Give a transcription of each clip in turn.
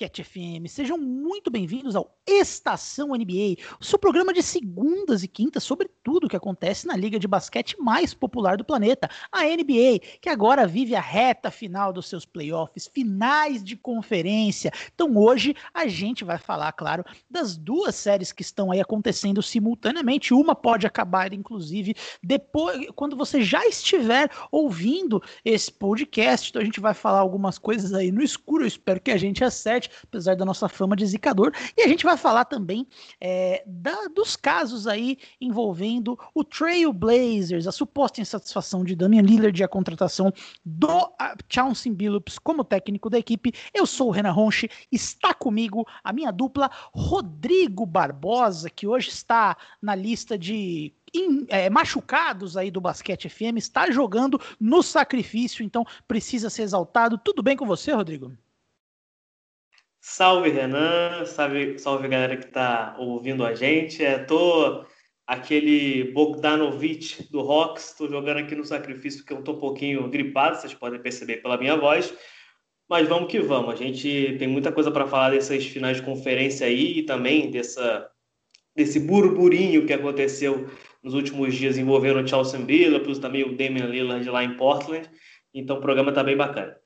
Basquete FM! Sejam muito bem-vindos ao Estação NBA, o seu programa de segundas e quintas sobre tudo o que acontece na liga de basquete mais popular do planeta, a NBA, que agora vive a reta final dos seus playoffs, finais de conferência. Então hoje a gente vai falar, claro, das duas séries que estão aí acontecendo simultaneamente. Uma pode acabar, inclusive, depois, quando você já estiver ouvindo esse podcast. Então a gente vai falar algumas coisas aí no escuro. Eu espero que a gente acerte, apesar da nossa fama de zicador. E a gente vai falar também é, da, dos casos aí envolvendo o Trail Blazers, a suposta insatisfação de Damian Lillard e a contratação do Chauncey Billups como técnico da equipe. Eu sou o Renan Ronchi, está comigo a minha dupla Rodrigo Barbosa, que hoje está na lista de in, é, machucados aí do Basquete FM, está jogando no sacrifício, então precisa ser exaltado. Tudo bem com você, Rodrigo? Salve, Renan. Salve, salve galera que está ouvindo a gente. É, tô aquele Bogdanovic do Rocks, estou jogando aqui no sacrifício porque eu estou um pouquinho gripado, vocês podem perceber pela minha voz. Mas vamos que vamos. A gente tem muita coisa para falar dessas finais de conferência aí e também dessa, desse burburinho que aconteceu nos últimos dias envolvendo o Chelsea Billups, também o Damian Lillard lá em Portland. Então o programa está bem bacana.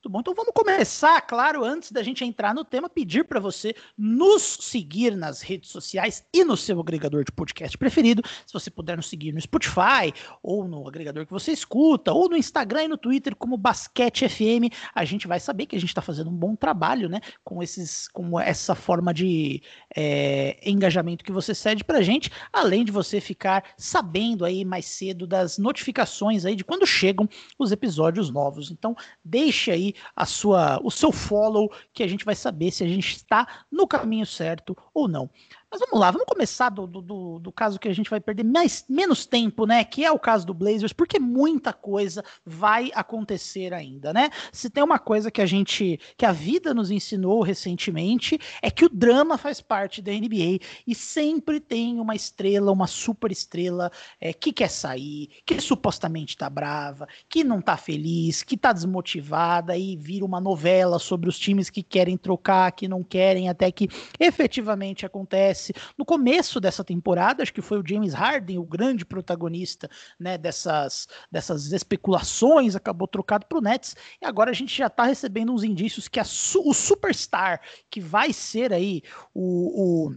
Muito bom. Então vamos começar, claro, antes da gente entrar no tema, pedir para você nos seguir nas redes sociais e no seu agregador de podcast preferido. Se você puder nos seguir no Spotify ou no agregador que você escuta, ou no Instagram e no Twitter como Basquete FM, a gente vai saber que a gente está fazendo um bom trabalho, né? Com esses, com essa forma de é, engajamento que você cede para gente, além de você ficar sabendo aí mais cedo das notificações aí de quando chegam os episódios novos. Então deixe aí a sua, o seu follow, que a gente vai saber se a gente está no caminho certo ou não. Mas vamos lá, vamos começar do, do, do, caso que a gente vai perder mais, menos tempo, né? Que é o caso do Blazers, porque muita coisa vai acontecer ainda, né? Se tem uma coisa que a gente, que a vida nos ensinou recentemente, é que o drama faz parte da NBA e sempre tem uma estrela, uma super estrela é, que quer sair, que supostamente tá brava, que não tá feliz, que tá desmotivada e vira uma novela sobre os times que querem trocar, que não querem, até que efetivamente acontece acontece no começo dessa temporada, acho que foi o James Harden, o grande protagonista né, dessas, dessas especulações, acabou trocado para o Nets, e agora a gente já está recebendo uns indícios que a, o superstar que vai ser aí o, o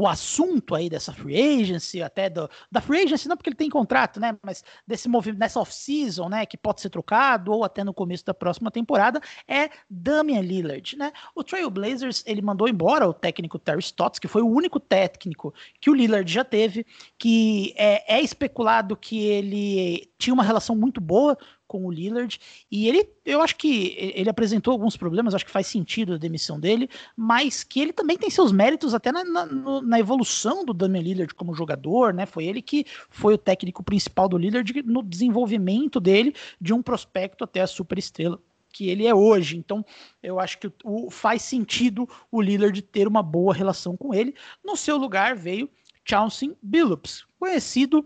o assunto aí dessa free agency, até do, da free agency, não porque ele tem contrato, né? Mas desse movimento, nessa off-season, né? Que pode ser trocado, ou até no começo da próxima temporada, é Damian Lillard, né? O Trail Blazers, ele mandou embora o técnico Terry Stotts, que foi o único técnico que o Lillard já teve, que é, é especulado que ele tinha uma relação muito boa com o Lillard. E ele, eu acho que ele apresentou alguns problemas, acho que faz sentido a demissão dele, mas que ele também tem seus méritos até na, na, na, evolução do Damian Lillard como jogador, né? Foi ele que foi o técnico principal do Lillard no desenvolvimento dele de um prospecto até a superestrela que ele é hoje. Então, eu acho que o, faz sentido o Lillard ter uma boa relação com ele. No seu lugar veio Chauncey Billups, conhecido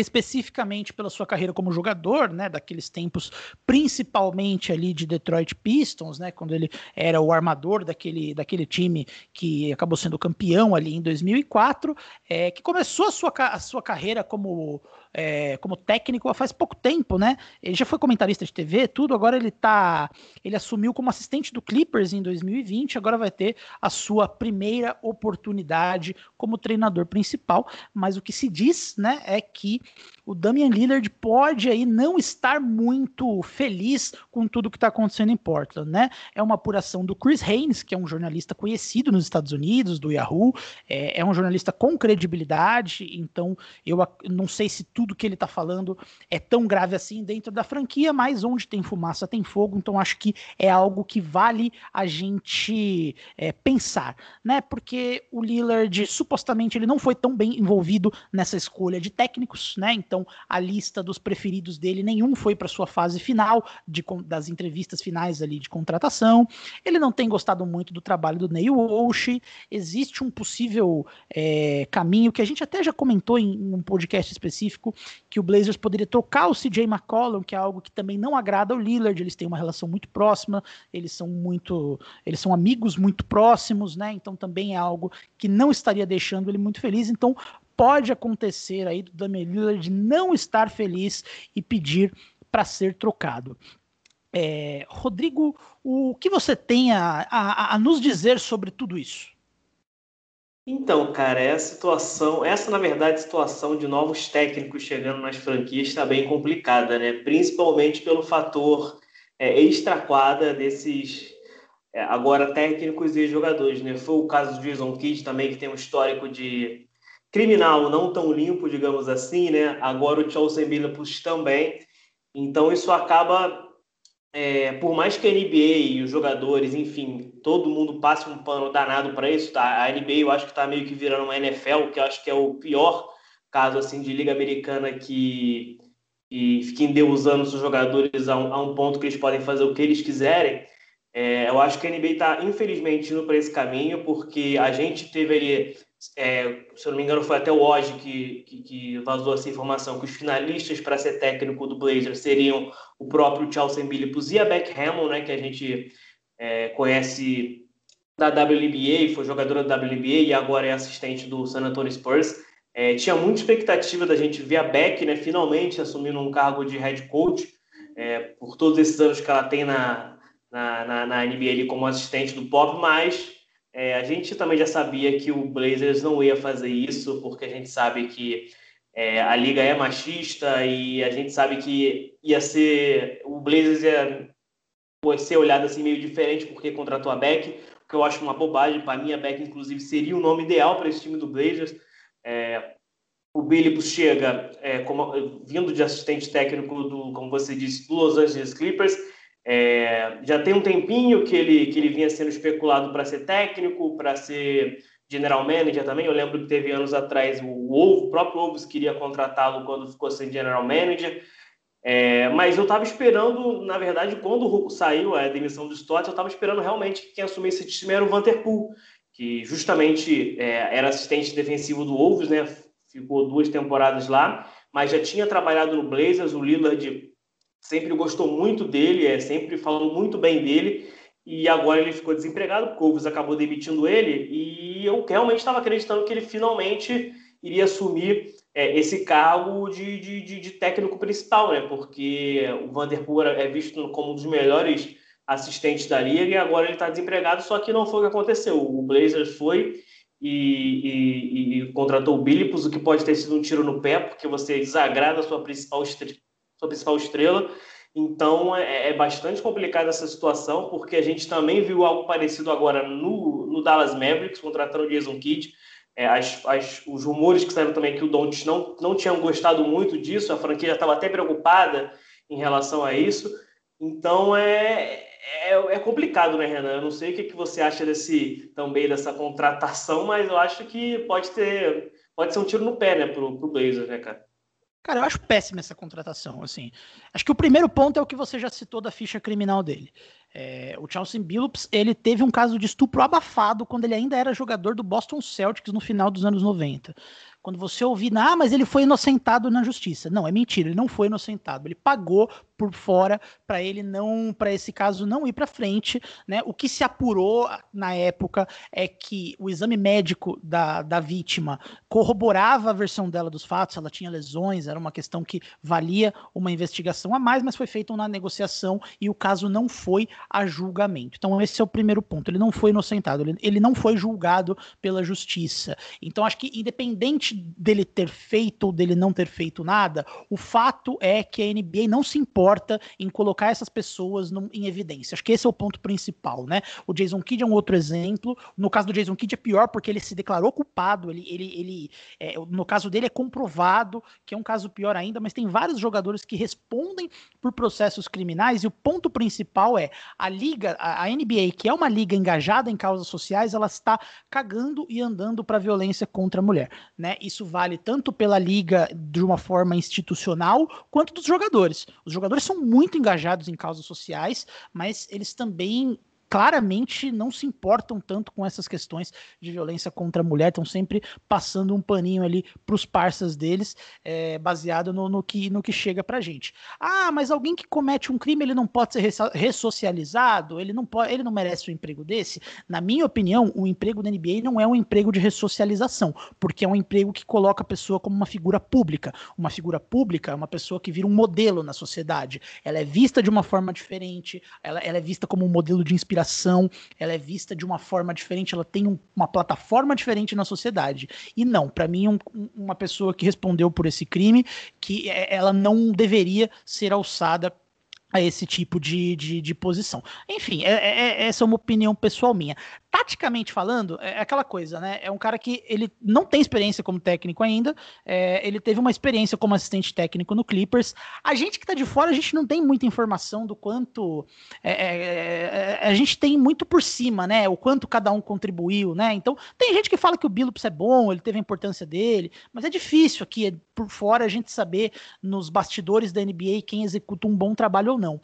especificamente pela sua carreira como jogador, né, daqueles tempos, principalmente ali de Detroit Pistons, né, quando ele era o armador daquele, daquele time que acabou sendo campeão ali em 2004, é, que começou a sua, a sua carreira como é, como técnico faz pouco tempo, né? Ele já foi comentarista de TV, tudo. Agora ele tá. Ele assumiu como assistente do Clippers em 2020. Agora vai ter a sua primeira oportunidade como treinador principal. Mas o que se diz, né, é que o Damian Lillard pode aí não estar muito feliz com tudo que está acontecendo em Portland, né? É uma apuração do Chris Haynes, que é um jornalista conhecido nos Estados Unidos, do Yahoo, é, é um jornalista com credibilidade, então eu não sei se tudo que ele está falando é tão grave assim dentro da franquia, mas onde tem fumaça tem fogo, então acho que é algo que vale a gente é, pensar, né? Porque o Lillard supostamente ele não foi tão bem envolvido nessa escolha de técnicos, né? Então a lista dos preferidos dele nenhum foi para sua fase final de, das entrevistas finais ali de contratação. Ele não tem gostado muito do trabalho do Neil Walsh. Existe um possível é, caminho que a gente até já comentou em, em um podcast específico que o Blazers poderia trocar o CJ McCollum, que é algo que também não agrada ao Lillard, eles têm uma relação muito próxima, eles são muito, eles são amigos muito próximos, né? Então também é algo que não estaria deixando ele muito feliz. Então pode acontecer aí do Damian Lillard não estar feliz e pedir para ser trocado. É, Rodrigo, o que você tem a, a, a, nos dizer sobre tudo isso? Então, cara, essa situação, essa na verdade situação de novos técnicos chegando nas franquias está bem complicada, né? Principalmente pelo fator é, desses é, agora técnicos e jogadores, né? Foi o caso do Jason Kidd também, que tem um histórico de criminal não tão limpo, digamos assim, né? Agora o Chelsea Billups também. Então isso acaba é, por mais que a NBA e os jogadores, enfim, todo mundo passe um pano danado para isso, tá? A NBA eu acho que está meio que virando uma NFL, que eu acho que é o pior caso assim de liga americana que e fica endeusando os jogadores a um, a um, ponto que eles podem fazer o que eles quiserem. É, eu acho que a NBA está, infelizmente, indo para esse caminho, porque a gente teve ali, é, se eu não me engano, foi até o Oji que, que, que, vazou essa informação, que os finalistas para ser técnico do Blazers seriam o próprio Chelsea Billups e a Beck Hammond, né, que a gente é, conhece da WNBA, foi jogadora da WNBA e agora é assistente do San Antonio Spurs. É, tinha muita expectativa da gente ver a Beck né, finalmente assumindo um cargo de head coach, é, por todos esses anos que ela tem na, na, na, na NBA como assistente do Pop, mas é, a gente também já sabia que o Blazers não ia fazer isso, porque a gente sabe que é, a liga é machista e a gente sabe que ia ser o Blazers ia, ia ser olhado assim meio diferente porque contratou a Beck, o que eu acho uma bobagem. Para mim, a Beck, inclusive, seria o nome ideal para esse time do Blazers. É, o Billups chega é, como, vindo de assistente técnico do, como você disse, do Los Angeles Clippers é, já tem um tempinho que ele, que ele vinha sendo especulado para ser técnico, para ser general manager também. Eu lembro que teve anos atrás o, Wolves, o próprio Wolves queria contratá-lo quando ficou sem general manager. É, mas eu estava esperando, na verdade, quando saiu a demissão do Stott, eu estava esperando realmente que quem assumisse esse time era o Vanderpool, que justamente é, era assistente defensivo do Wolves, né? Ficou duas temporadas lá, mas já tinha trabalhado no Blazers. O Lillard sempre gostou muito dele, é, sempre falou muito bem dele, e agora ele ficou desempregado, porque o Wolves acabou demitindo ele, e eu realmente estava acreditando que ele finalmente iria assumir é, esse cargo de, de, de, técnico principal, né? Porque o Vanderpool é visto como um dos melhores assistentes da liga e agora ele está desempregado, só que não foi o que aconteceu. O Blazers foi e, e, e contratou o Billups, o que pode ter sido um tiro no pé, porque você desagrada a sua principal sua principal estrela. Então é, é, bastante complicada essa situação, porque a gente também viu algo parecido agora no, no Dallas Mavericks, contratando o Jason Kidd. É, as, as, os rumores que saíram também que o Doncic não, não tinham gostado muito disso, a franquia estava até preocupada em relação a isso. Então é, é, é, complicado, né, Renan? Eu não sei o que, que você acha desse também dessa contratação, mas eu acho que pode ter pode ser um tiro no pé, né, pro, pro Blazers, né, cara? Cara, eu acho péssima essa contratação. Assim, acho que o primeiro ponto é o que você já citou da ficha criminal dele. É, o Chelsea Billups ele teve um caso de estupro abafado quando ele ainda era jogador do Boston Celtics no final dos anos 90. Quando você ouvir, ah, mas ele foi inocentado na justiça. Não, é mentira, ele não foi inocentado. Ele pagou por fora para ele não, para esse caso não ir para frente, né? O que se apurou na época é que o exame médico da, da vítima corroborava a versão dela dos fatos, ela tinha lesões, era uma questão que valia uma investigação a mais, mas foi feita uma negociação e o caso não foi a julgamento. Então esse é o primeiro ponto. Ele não foi inocentado, ele, ele não foi julgado pela justiça. Então acho que independente dele ter feito ou dele não ter feito nada, o fato é que a NBA não se importa em colocar essas pessoas em evidência. Acho que esse é o ponto principal, né? O Jason Kidd é um outro exemplo. No caso do Jason Kidd é pior porque ele se declarou culpado. Ele, ele, ele é, no caso dele é comprovado que é um caso pior ainda, mas tem vários jogadores que respondem por processos criminais e o ponto principal é a liga, a, a NBA, que é uma liga engajada em causas sociais, ela está cagando e andando para violência contra a mulher, né? Isso vale tanto pela liga de uma forma institucional quanto dos jogadores. Os jogadores são muito engajados em causas sociais, mas eles também claramente não se importam tanto com essas questões de violência contra a mulher, estão sempre passando um paninho ali para os parceiros deles, é, baseado no, no, que, no que chega pra gente. Ah, mas alguém que comete um crime, ele não pode ser ressocializado, ele não, pode, ele não merece um emprego desse? Na minha opinião, o emprego da NBA não é um emprego de ressocialização, porque é um emprego que coloca a pessoa como uma figura pública. Uma figura pública é uma pessoa que vira um modelo na sociedade. Ela é vista de uma forma diferente, ela, ela é vista como um modelo de inspiração, ela é vista de uma forma diferente, ela tem um, uma plataforma diferente na sociedade. E não, para mim, um, uma pessoa que respondeu por esse crime, que é, ela não deveria ser alçada a esse tipo de, de, de posição. Enfim, é, é, é, essa é uma opinião pessoal minha. Taticamente falando, é aquela coisa, né? É um cara que ele não tem experiência como técnico ainda, é, ele teve uma experiência como assistente técnico no Clippers. A gente que tá de fora, a gente não tem muita informação do quanto. É, é, a gente tem muito por cima, né? O quanto cada um contribuiu, né? Então, tem gente que fala que o Billups é bom, ele teve a importância dele, mas é difícil aqui, por fora, a gente saber nos bastidores da NBA quem executa um bom trabalho ou não.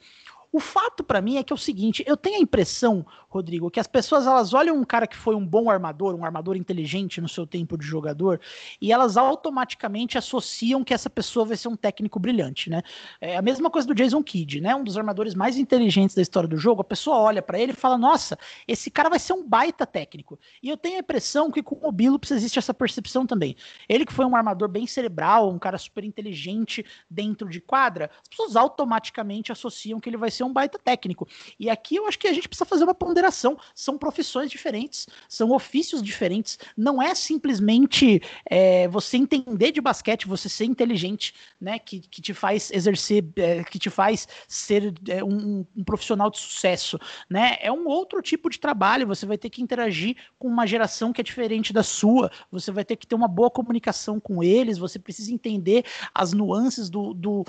O fato para mim é que é o seguinte, eu tenho a impressão, Rodrigo, que as pessoas elas olham um cara que foi um bom armador, um armador inteligente no seu tempo de jogador, e elas automaticamente associam que essa pessoa vai ser um técnico brilhante, né? É a mesma coisa do Jason Kidd, né? Um dos armadores mais inteligentes da história do jogo. A pessoa olha para ele e fala: "Nossa, esse cara vai ser um baita técnico". E eu tenho a impressão que com o Billups existe essa percepção também. Ele que foi um armador bem cerebral, um cara super inteligente dentro de quadra, as pessoas automaticamente associam que ele vai ser um baita técnico. E aqui eu acho que a gente precisa fazer uma ponderação. São profissões diferentes, são ofícios diferentes. Não é simplesmente é, você entender de basquete, você ser inteligente, né? Que, que te faz exercer, é, que te faz ser é, um, um, profissional de sucesso, né? É um outro tipo de trabalho. Você vai ter que interagir com uma geração que é diferente da sua. Você vai ter que ter uma boa comunicação com eles. Você precisa entender as nuances do, do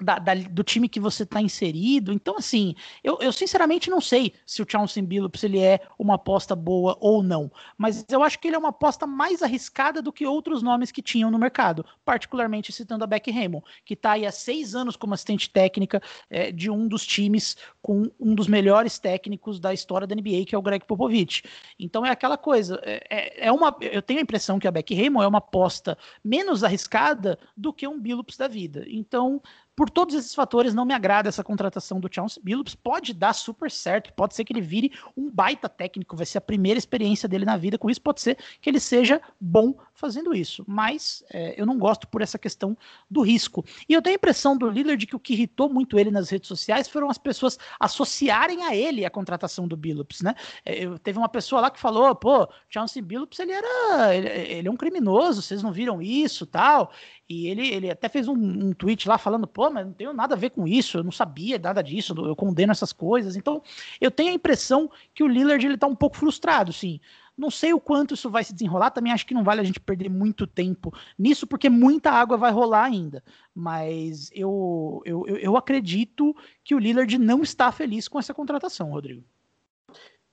da, da, do time que você está inserido. Então, assim, eu, eu, sinceramente não sei se o Chauncey Billups ele é uma aposta boa ou não, mas eu acho que ele é uma aposta mais arriscada do que outros nomes que tinham no mercado, particularmente citando a Beck Raymond, que está aí há seis anos como assistente técnica é, de um dos times com um dos melhores técnicos da história da NBA, que é o Greg Popovich. Então é aquela coisa, é, é, é uma, eu tenho a impressão que a Beck Raymond é uma aposta menos arriscada do que um Billups da vida. Então por todos esses fatores, não me agrada essa contratação do Chauncey Billups. Pode dar super certo, pode ser que ele vire um baita técnico, vai ser a primeira experiência dele na vida com isso. Pode ser que ele seja bom fazendo isso, mas é, eu não gosto por essa questão do risco. E eu tenho a impressão do Lillard que o que irritou muito ele nas redes sociais foram as pessoas associarem a ele a contratação do Billups, né? É, eu, teve uma pessoa lá que falou, pô, Chauncey Billups ele era, ele, ele é um criminoso, vocês não viram isso, tal. E ele, ele até fez um, um, tweet lá falando, pô, mas não tenho nada a ver com isso, eu não sabia nada disso, eu condeno essas coisas. Então, eu tenho a impressão que o Lillard ele tá um pouco frustrado, sim. Não sei o quanto isso vai se desenrolar, também acho que não vale a gente perder muito tempo nisso, porque muita água vai rolar ainda. Mas eu, eu, eu acredito que o Lillard não está feliz com essa contratação, Rodrigo.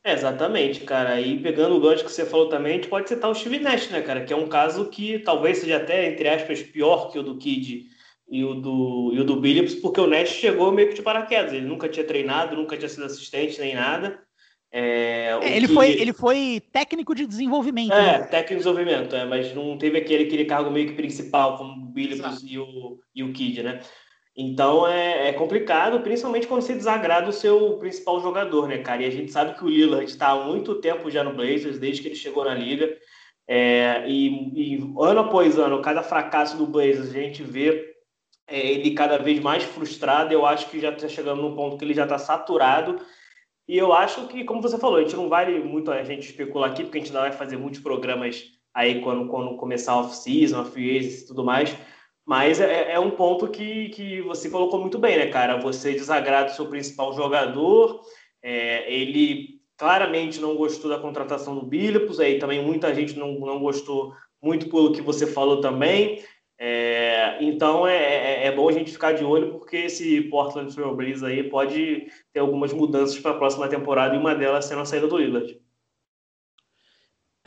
É, exatamente, cara. E pegando o gancho que você falou também, a gente pode citar o Steve Nash, né, cara? Que é um caso que talvez seja até, entre aspas, pior que o do Kid e o do, e o do Billups, porque o Nash chegou meio que de paraquedas. Ele nunca tinha treinado, nunca tinha sido assistente nem nada. É, é, ele, que... foi, ele foi técnico de desenvolvimento. É, né? técnico de desenvolvimento, é, mas não teve aquele, aquele cargo meio que principal, como o Billups e o, e o Kid, né? Então é, é, complicado, principalmente quando você desagrada o seu principal jogador, né, cara? E a gente sabe que o Lillard está há muito tempo já no Blazers, desde que ele chegou na liga. É, e, e, ano após ano, cada fracasso do Blazers, a gente vê é, ele cada vez mais frustrado. Eu acho que já está chegando num ponto que ele já está saturado. E eu acho que, como você falou, a gente não vale muito a gente especular aqui, porque a gente ainda vai fazer muitos programas aí quando, quando começar a off-season, a free e tudo mais. Mas é, é, um ponto que, que você colocou muito bem, né, cara? Você desagrada o seu principal jogador, é, ele claramente não gostou da contratação do Billups, aí também muita gente não, não gostou muito pelo que você falou também. É, então é, é, é, bom a gente ficar de olho porque esse Portland Trail Blazers aí pode ter algumas mudanças para a próxima temporada e uma delas sendo a saída do Lillard.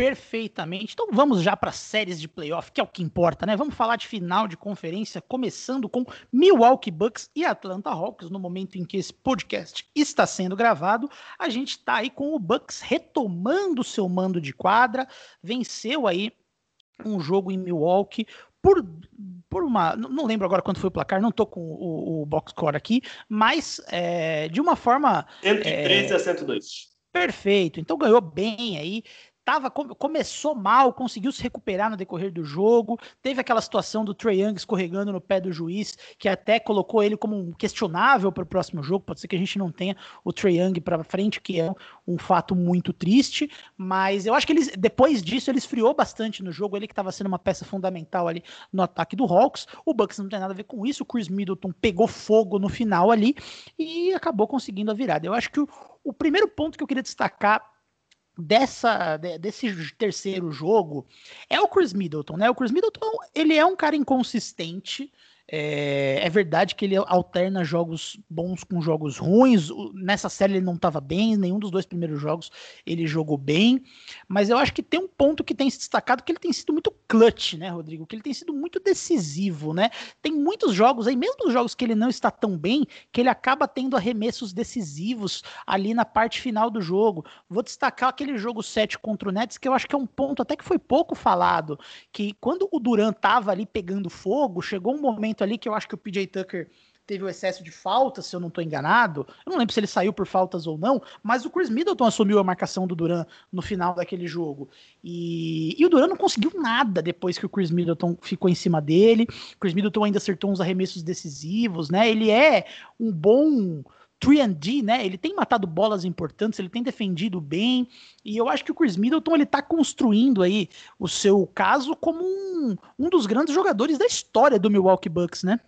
Perfeitamente. Então vamos já para séries de playoff, que é o que importa, né? Vamos falar de final de conferência, começando com Milwaukee Bucks e Atlanta Hawks. No momento em que esse podcast está sendo gravado, a gente está aí com o Bucks retomando seu mando de quadra, venceu aí um jogo em Milwaukee por, por uma. Não lembro agora quanto foi o placar, não tô com o, o box score aqui, mas é, de uma forma. 113 é, a 102. Perfeito, então ganhou bem aí tava, começou mal, conseguiu se recuperar no decorrer do jogo. Teve aquela situação do Trey Young escorregando no pé do juiz, que até colocou ele como um questionável para o próximo jogo. Pode ser que a gente não tenha o Trey Young para frente, que é um fato muito triste. Mas eu acho que eles, depois disso, ele esfriou bastante no jogo. Ele que estava sendo uma peça fundamental ali no ataque do Hawks. O Bucks não tem nada a ver com isso. O Chris Middleton pegou fogo no final ali e acabou conseguindo a virada. Eu acho que o, o primeiro ponto que eu queria destacar dessa desse terceiro jogo é o Chris Middleton, né? O Chris Middleton, ele é um cara inconsistente, é, é, verdade que ele alterna jogos bons com jogos ruins. Nessa série ele não estava bem, nenhum dos dois primeiros jogos ele jogou bem. Mas eu acho que tem um ponto que tem se destacado que ele tem sido muito clutch, né, Rodrigo? Que ele tem sido muito decisivo, né? Tem muitos jogos aí, mesmo os jogos que ele não está tão bem, que ele acaba tendo arremessos decisivos ali na parte final do jogo. Vou destacar aquele jogo 7 contra o Nets, que eu acho que é um ponto até que foi pouco falado, que quando o Duran tava ali pegando fogo, chegou um momento momento ali que eu acho que o PJ Tucker teve o excesso de faltas, se eu não estou enganado. Eu não lembro se ele saiu por faltas ou não, mas o Chris Middleton assumiu a marcação do Duran no final daquele jogo. E, e o Duran não conseguiu nada depois que o Chris Middleton ficou em cima dele. O Chris Middleton ainda acertou uns arremessos decisivos, né? Ele é um bom 3D, né? Ele tem matado bolas importantes, ele tem defendido bem, e eu acho que o Chris Middleton ele tá construindo aí o seu caso como um, um dos grandes jogadores da história do Milwaukee Bucks, né?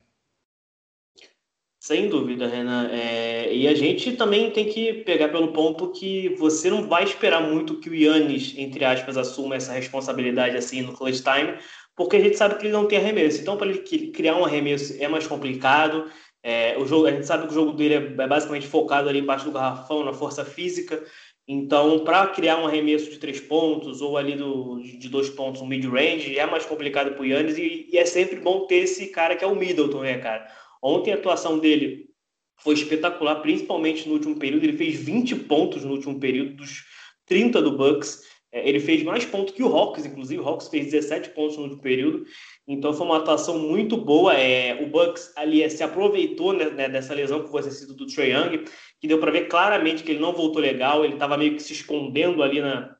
Sem dúvida, Renan. É, e a gente também tem que pegar pelo ponto que você não vai esperar muito que o Yannis, entre aspas, assuma essa responsabilidade assim no clutch time, porque a gente sabe que ele não tem arremesso. Então, para ele criar um arremesso é mais complicado. É, o jogo, a gente sabe que o jogo dele é, é basicamente focado ali embaixo do garrafão, na força física. Então, para criar um arremesso de três pontos ou ali do, de dois pontos, um mid-range, é mais complicado para o Yannis e, e, é sempre bom ter esse cara que é o Middleton, né, cara? Ontem a atuação dele foi espetacular, principalmente no último período. Ele fez 20 pontos no último período, dos 30 do Bucks. É, ele fez mais pontos que o Hawks, inclusive. O Hawks fez 17 pontos no último período. Então foi uma atuação muito boa. É, o Bucks ali é, se aproveitou né, né, dessa lesão que foi sido do Trae Young, que deu para ver claramente que ele não voltou legal. Ele estava meio que se escondendo ali na,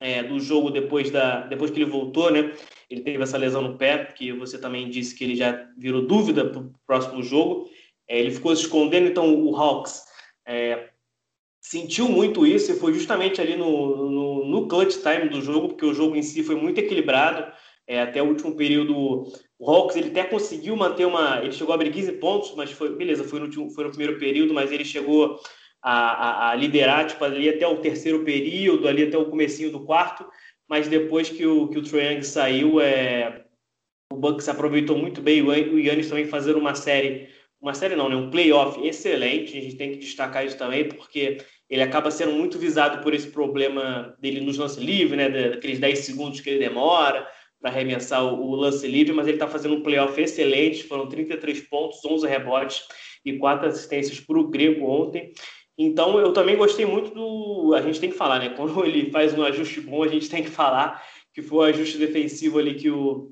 é, do jogo depois, da, depois que ele voltou, né? Ele teve essa lesão no pé, que você também disse que ele já virou dúvida para o próximo jogo. É, ele ficou se escondendo, então o Hawks é, sentiu muito isso e foi justamente ali no, no, no clutch time do jogo, porque o jogo em si foi muito equilibrado. É, até o último período, o Hawks ele até conseguiu manter uma. Ele chegou a abrir 15 pontos, mas foi beleza, foi no, último, foi no primeiro período, mas ele chegou a, a, a, liderar tipo, ali até o terceiro período, ali até o comecinho do quarto. Mas depois que o, que o Trae saiu, é, o Bucks aproveitou muito bem. O, Yannis também fazendo uma série, uma série não, né? um playoff excelente. A gente tem que destacar isso também, porque ele acaba sendo muito visado por esse problema dele nos lance livre, né? Daqueles 10 segundos que ele demora para arremessar o, lance livre, mas ele está fazendo um playoff excelente, foram 33 pontos, 11 rebotes e 4 assistências para o Grego ontem. Então eu também gostei muito do. A gente tem que falar, né? Quando ele faz um ajuste bom, a gente tem que falar que foi o ajuste defensivo ali que o,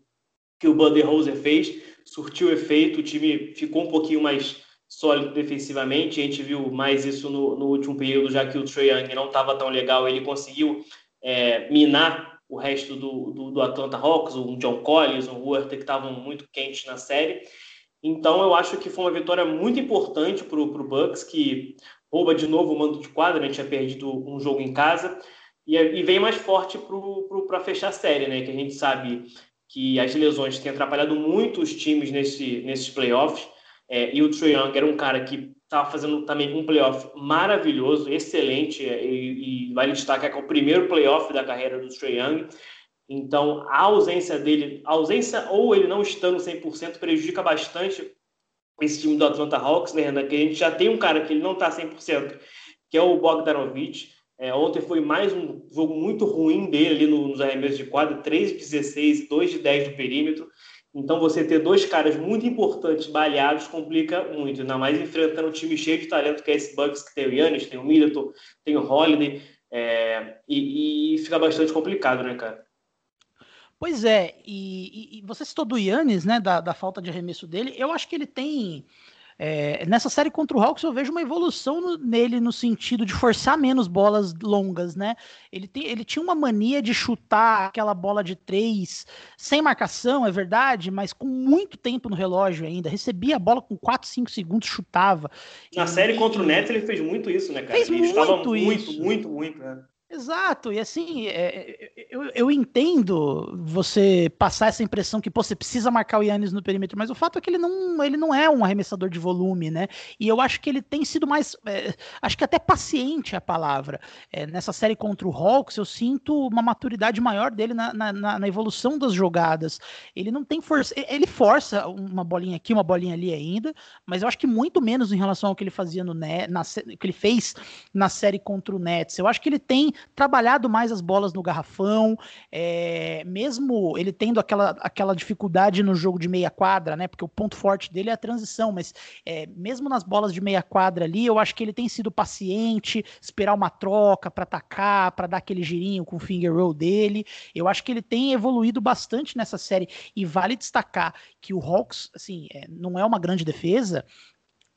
que o Budenholzer fez, surtiu efeito, o time ficou um pouquinho mais sólido defensivamente. A gente viu mais isso no, no último período, já que o Trae Young não estava tão legal, ele conseguiu é, minar o resto do, do, do Atlanta Hawks, o John Collins, o Huerta, que estavam muito quentes na série. Então, eu acho que foi uma vitória muito importante para o Bucks, que rouba de novo o mando de quadra, né? tinha perdido um jogo em casa, e, e vem mais forte para fechar a série, né? que a gente sabe que as lesões têm atrapalhado muito os times nesse, nesses playoffs, é, e o Trae Young era um cara que estava fazendo também um playoff maravilhoso, excelente, é, e, e vale destacar que é o primeiro playoff da carreira do Trae Young. Então, a ausência dele, a ausência ou ele não estando 100% prejudica bastante esse time do Atlanta Hawks, né, Que a gente já tem um cara que ele não está 100%, que é o Bogdanovich. É, ontem foi mais um jogo muito ruim dele ali nos arremessos de quadra, 3 de 16, 2 de 10 do perímetro. Então, você ter dois caras muito importantes baleados complica muito, ainda mais enfrentando um time cheio de talento que é esse Bucks, que tem o Yannis, tem o Middleton, tem o Holiday, é, e, e, fica bastante complicado, né, cara? Pois é, e, e, você citou do Yannis, né, da, da falta de arremesso dele, eu acho que ele tem é, nessa série contra o Hawks eu vejo uma evolução no, nele no sentido de forçar menos bolas longas, né? Ele, tem, ele tinha uma mania de chutar aquela bola de três sem marcação, é verdade, mas com muito tempo no relógio ainda. Recebia a bola com 4, 5 segundos, chutava. Na e, série contra o Nets ele fez muito isso, né, cara? Fez ele muito, muito, muito, muito, muito, né? Exato, e assim, é, eu, eu entendo você passar essa impressão que pô, você precisa marcar o Yannis no perímetro, mas o fato é que ele não, ele não é um arremessador de volume, né? E eu acho que ele tem sido mais, é, acho que até paciente é a palavra. É, nessa série contra o Hawks, eu sinto uma maturidade maior dele na, na, na, evolução das jogadas. Ele não tem força, ele força uma bolinha aqui, uma bolinha ali ainda, mas eu acho que muito menos em relação ao que ele fazia no Net, na, que ele fez na série contra o Nets. Eu acho que ele tem trabalhado mais as bolas no garrafão, é, mesmo ele tendo aquela, aquela dificuldade no jogo de meia quadra, né? Porque o ponto forte dele é a transição, mas é, mesmo nas bolas de meia quadra ali, eu acho que ele tem sido paciente, esperar uma troca para atacar, para dar aquele girinho com o finger roll dele. Eu acho que ele tem evoluído bastante nessa série e vale destacar que o Hawks, assim, é, não é uma grande defesa,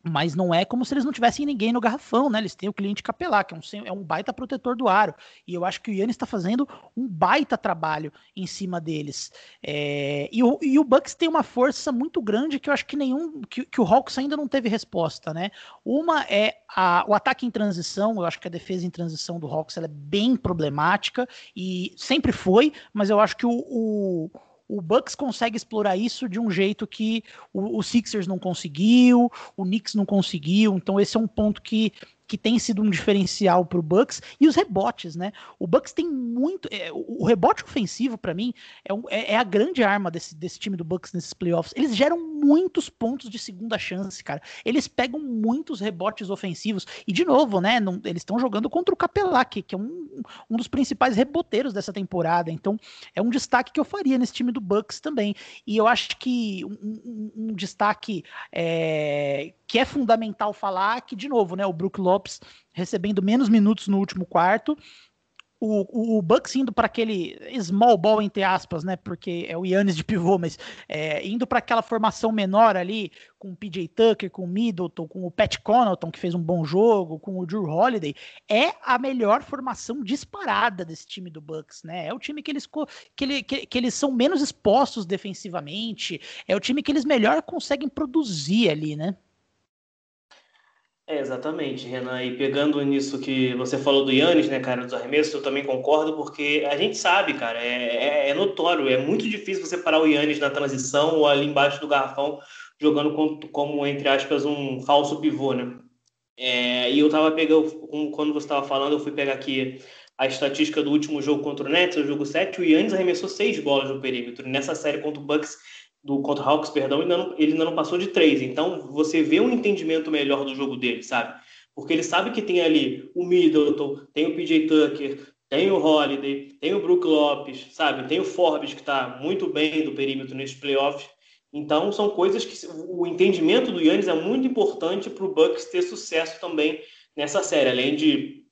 mas não é como se eles não tivessem ninguém no garrafão, né? Eles têm o cliente capelar, que é um, é um baita protetor do aro. E eu acho que o Yannis está fazendo um baita trabalho em cima deles. É, e, o, e o Bucks tem uma força muito grande que eu acho que nenhum. que, que o Hawks ainda não teve resposta, né? Uma é a, o ataque em transição. Eu acho que a defesa em transição do Hawks é bem problemática e sempre foi, mas eu acho que o, o o Bucks consegue explorar isso de um jeito que o, o Sixers não conseguiu, o Knicks não conseguiu. Então esse é um ponto que que tem sido um diferencial para o Bucks e os rebotes, né? O Bucks tem muito, é, o, rebote ofensivo para mim é, é, é, a grande arma desse, desse time do Bucks nesses playoffs. Eles geram muitos pontos de segunda chance, cara. Eles pegam muitos rebotes ofensivos e de novo, né? Não, eles estão jogando contra o Capelá, que, é um, um dos principais reboteiros dessa temporada. Então é um destaque que eu faria nesse time do Bucks também. E eu acho que um, um, um destaque é, que é fundamental falar que, de novo, né, o Brook Lopes recebendo menos minutos no último quarto, o, o, o Bucks indo para aquele small ball, entre aspas, né? Porque é o Yannis de pivô, mas é, indo para aquela formação menor ali, com o PJ Tucker, com o Middleton, com o Pat Connaughton, que fez um bom jogo, com o Drew Holiday, é a melhor formação disparada desse time do Bucks, né? É o time que eles, que, ele, que, que eles são menos expostos defensivamente, é o time que eles melhor conseguem produzir ali, né? É, exatamente, Renan. E pegando nisso que você falou do Yannis, né, cara, dos arremessos, eu também concordo, porque a gente sabe, cara, é, é, é notório, é muito difícil você parar o Yannis na transição ou ali embaixo do garrafão, jogando como, como entre aspas, um falso pivô, né? É, e eu tava pegando, quando você estava falando, eu fui pegar aqui a estatística do último jogo contra o Nets, o jogo 7, o Yannis arremessou seis bolas no perímetro. Nessa série contra o Bucks, do contra o Hawks, perdão, ainda não, ele ainda não passou de três. Então você vê um entendimento melhor do jogo dele, sabe? Porque ele sabe que tem ali o Middleton, tem o PJ Tucker, tem o Holiday, tem o Brook Lopes, sabe? Tem o Forbes que está muito bem do perímetro nesses playoffs. Então são coisas que o entendimento do Yannis é muito importante para o Bucks ter sucesso também nessa série, além de,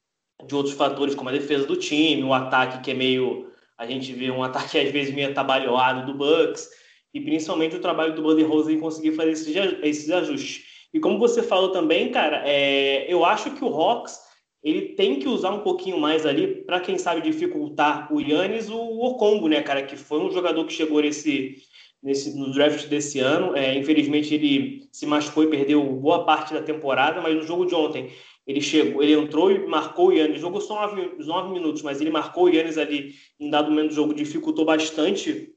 de outros fatores como a defesa do time, o ataque que é meio a gente vê um ataque às vezes meio atabalhoado do Bucks e principalmente o trabalho do Buddy Rose em conseguir fazer esses, ajustes. E como você falou também, cara, é, eu acho que o Hawks ele tem que usar um pouquinho mais ali para quem sabe dificultar o Yannis, o Okongo, né, cara, que foi um jogador que chegou nesse, nesse no draft desse ano. É, infelizmente ele se machucou e perdeu boa parte da temporada, mas no jogo de ontem ele chegou, ele entrou e marcou o Yannis, jogou só nove, nove minutos, mas ele marcou o Yannis ali em dado momento do jogo, dificultou bastante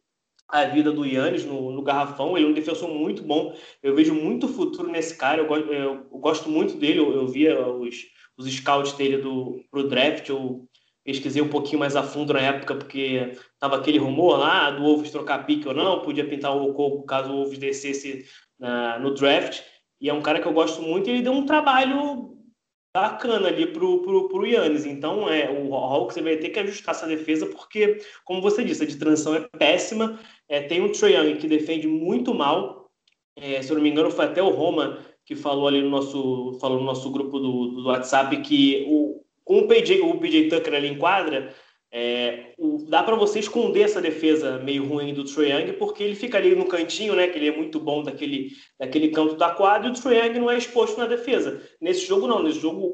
a vida do Yannis no, no, garrafão. Ele é um defensor muito bom. Eu vejo muito futuro nesse cara. Eu, eu, eu gosto muito dele. Eu, eu via os, os scouts dele do, pro draft. Eu pesquisei um pouquinho mais a fundo na época, porque tava aquele rumor lá do Wolves trocar pique ou não. Podia pintar o Okogo caso o Wolves descesse na, no draft. E é um cara que eu gosto muito. Ele deu um trabalho bacana ali pro, pro, pro Yannis. Então, é, o Hawks vai ter que ajustar essa defesa, porque, como você disse, a de transição é péssima. É, tem o Trae Young que defende muito mal. É, se eu não me engano, foi até o Roma que falou ali no nosso, falou no nosso grupo do, do WhatsApp que o, com o PJ, o PJ Tucker ali em quadra, é, o, dá para você esconder essa defesa meio ruim do Trae Young, porque ele fica ali no cantinho, né? Que ele é muito bom daquele, daquele canto da quadra, e o Trae Young não é exposto na defesa. Nesse jogo, não. Nesse jogo,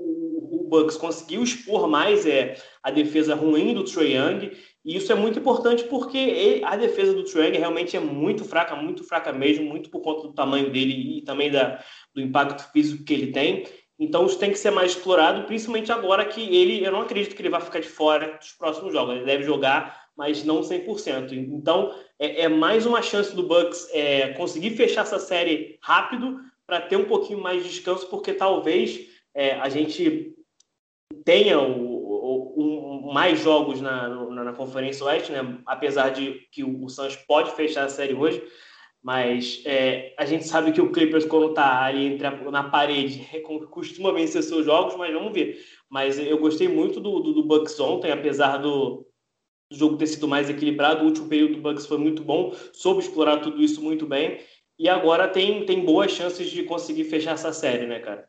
Bucks conseguiu expor mais é, a defesa ruim do Trae Young, e isso é muito importante porque ele, a defesa do Trae Young realmente é muito fraca, muito fraca mesmo, muito por conta do tamanho dele e também da, do impacto físico que ele tem. Então isso tem que ser mais explorado, principalmente agora que ele, eu não acredito que ele vai ficar de fora dos próximos jogos. Ele deve jogar, mas não 100%. Então é, é mais uma chance do Bucks é, conseguir fechar essa série rápido para ter um pouquinho mais de descanso, porque talvez é, a gente tenha o, o, mais jogos na, na, na, Conferência Oeste, né? apesar de que o, o Suns pode fechar a série hoje, mas é, a gente sabe que o Clippers, quando está ali entre a, na parede, costuma vencer seus jogos, mas vamos ver. Mas eu gostei muito do, do, do Bucks ontem, apesar do, do, jogo ter sido mais equilibrado. O último período do Bucks foi muito bom, soube explorar tudo isso muito bem. E agora tem, tem boas chances de conseguir fechar essa série, né, cara?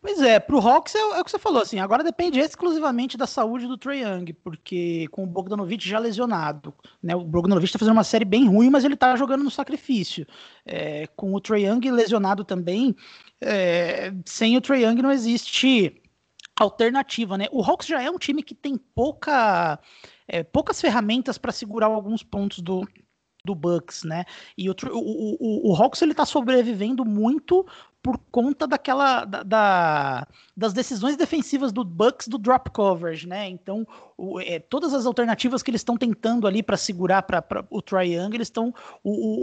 Pois é, pro Hawks é, é, o que você falou, assim, agora depende exclusivamente da saúde do Trae Young, porque com o Bogdanovich já lesionado, né, o Bogdanovich tá fazendo uma série bem ruim, mas ele tá jogando no sacrifício. É, com o Trae Young lesionado também, é, sem o Trae Young não existe alternativa, né? O Hawks já é um time que tem pouca, é, poucas ferramentas para segurar alguns pontos do, do Bucks, né? E o, o, o, o Hawks ele tá sobrevivendo muito por conta daquela da, da, das decisões defensivas do Bucks do drop coverage, né? Então, o, é, todas as alternativas que eles estão tentando ali para segurar para o Trae Young, eles estão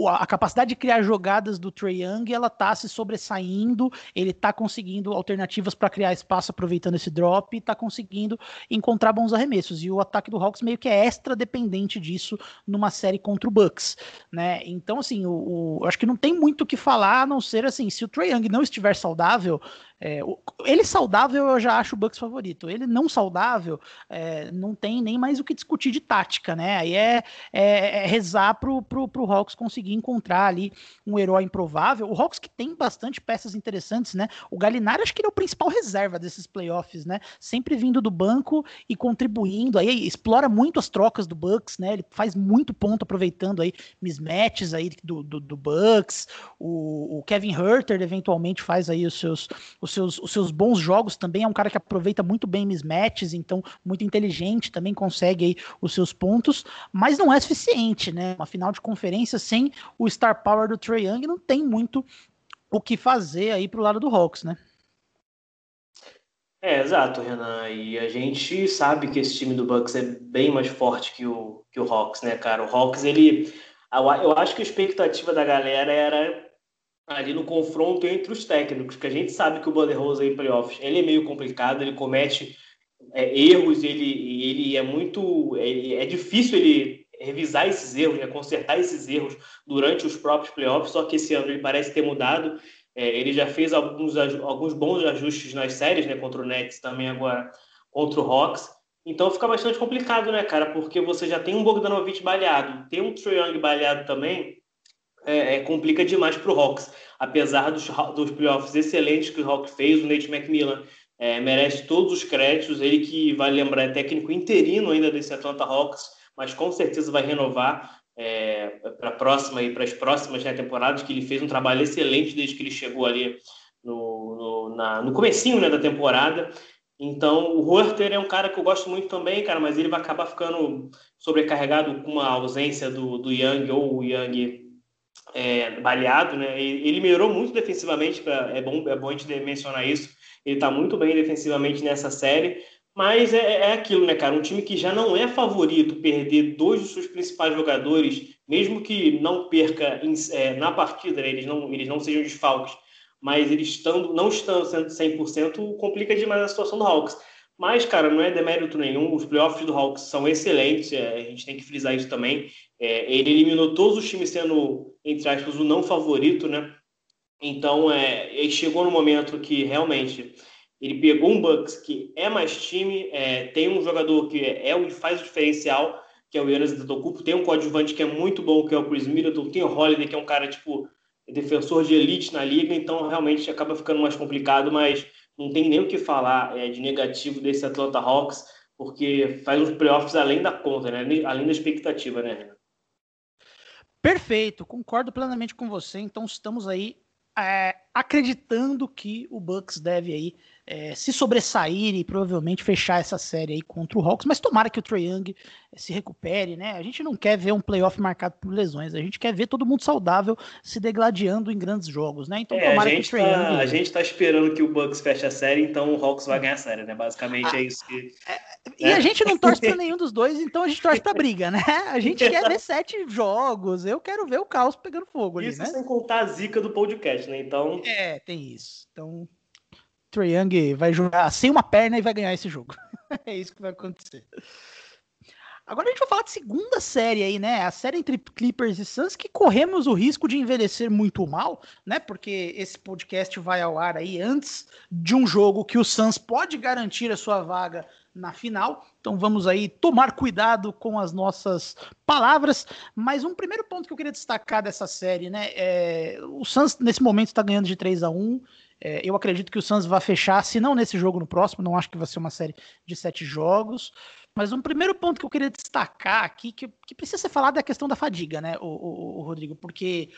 a capacidade de criar jogadas do Trae Young, ela tá se sobressaindo, ele tá conseguindo alternativas para criar espaço aproveitando esse drop tá conseguindo encontrar bons arremessos. E o ataque do Hawks meio que é extra dependente disso numa série contra o Bucks, né? Então, assim, o, o acho que não tem muito o que falar a não ser assim, se o Trae Young não estiver saudável, é, ele saudável eu já acho o Bucks favorito. Ele não saudável, é, não tem nem mais o que discutir de tática, né? Aí é, é, é rezar pro, pro, pro Hawks conseguir encontrar ali um herói improvável. O Hawks que tem bastante peças interessantes, né? O Galinari acho que ele é o principal reserva desses playoffs, né? Sempre vindo do banco e contribuindo. Aí explora muito as trocas do Bucks, né? Ele faz muito ponto aproveitando aí mismatches aí do, do, do Bucks. O, o Kevin Herter eventualmente faz aí os seus os seus, os seus bons jogos também, é um cara que aproveita muito bem mismatches, então muito inteligente, também consegue aí os seus pontos, mas não é suficiente, né? Uma final de conferência sem o star power do Trae Young não tem muito o que fazer aí pro lado do Hawks, né? É, exato, Renan. E a gente sabe que esse time do Bucks é bem mais forte que o, que o Hawks, né, cara? O Hawks, ele. Eu acho que a expectativa da galera era ali no confronto entre os técnicos, que a gente sabe que o Banderose em playoffs ele é meio complicado, ele comete é, erros, ele, ele é muito. É, difícil ele revisar esses erros, né, consertar esses erros durante os próprios playoffs, só que esse ano ele parece ter mudado. É, ele já fez alguns, alguns bons ajustes nas séries, né, contra o Nets, também agora contra o Hawks. Então fica bastante complicado, né, cara? Porque você já tem um Bogdanovich baleado, tem um Trae Young baleado também é, é, complica demais para o Hawks. Apesar dos, dos playoffs excelentes que o Hawks fez, o Nate McMillan é, merece todos os créditos. Ele que vai lembrar é técnico interino ainda desse Atlanta Hawks, mas com certeza vai renovar é, para a próxima e para as próximas né, temporadas, que ele fez um trabalho excelente desde que ele chegou ali no, no, na, no comecinho né, da temporada. Então, o Horter é um cara que eu gosto muito também, cara, mas ele vai acabar ficando sobrecarregado com a ausência do, do Young ou o Young é, baleado, né? Ele melhorou muito defensivamente, pra, é, bom, é bom a gente mencionar isso. Ele está muito bem defensivamente nessa série, mas é, é, aquilo, né, cara? Um time que já não é favorito perder dois dos seus principais jogadores, mesmo que não perca em, é, na partida, né? eles, não, eles não sejam desfalques, mas eles estando, não estando sendo 100%, complica demais a situação do Hawks. Mas, cara, não é demérito nenhum. Os playoffs do Hawks são excelentes, é, a gente tem que frisar isso também. É, ele eliminou todos os times sendo, entre aspas, o não favorito, né? Então, é, ele chegou no momento que realmente Ele pegou um Bucks que é mais time, é, tem um jogador que é, o que faz o diferencial, que é o Yannis Antetokounmpo, tem um coadjuvante que é muito bom, que é o Chris Middleton, tem o Holiday, que é um cara, tipo, defensor de elite na liga, então realmente acaba ficando mais complicado, mas não tem nem o que falar é, de negativo desse Atlanta Hawks, porque faz uns playoffs além da conta, né? além da expectativa, né? Perfeito, concordo plenamente com você. Então estamos aí é, acreditando que o Bucks deve aí é, se sobressair e provavelmente fechar essa série aí contra o Hawks, mas tomara que o Trae Young é, se recupere, né? A gente não quer ver um playoff marcado por lesões, a gente quer ver todo mundo saudável se degladiando em grandes jogos, né? Então é, tomara que o Trae tá, Young... A gente tá esperando que o Bucks feche a série, então o Hawks vai ganhar a série, né? Basicamente ah, é isso que... É, e a gente não torce para nenhum dos dois, então a gente torce pra briga, né? A gente quer ver sete jogos, eu quero ver o caos pegando fogo ali, isso né? sem contar a zica do podcast, né? Então... É, tem isso. Então, Trae Young vai jogar sem uma perna e vai ganhar esse jogo. é isso que vai acontecer. Agora a gente vai falar de segunda série aí, né? A série entre Clippers e Suns, que corremos o risco de envelhecer muito mal, né? Porque esse podcast vai ao ar aí antes de um jogo que o Suns pode garantir a sua vaga na final. Então vamos aí tomar cuidado com as nossas palavras. Mas um primeiro ponto que eu queria destacar dessa série, né? É, o Suns nesse momento está ganhando de 3 a 1 é, eu acredito que o Suns vai fechar, se não nesse jogo, no próximo. Não acho que vai ser uma série de sete jogos. Mas um primeiro ponto que eu queria destacar aqui, que, que precisa ser falado, é a questão da fadiga, né, o, o, o Rodrigo? Porque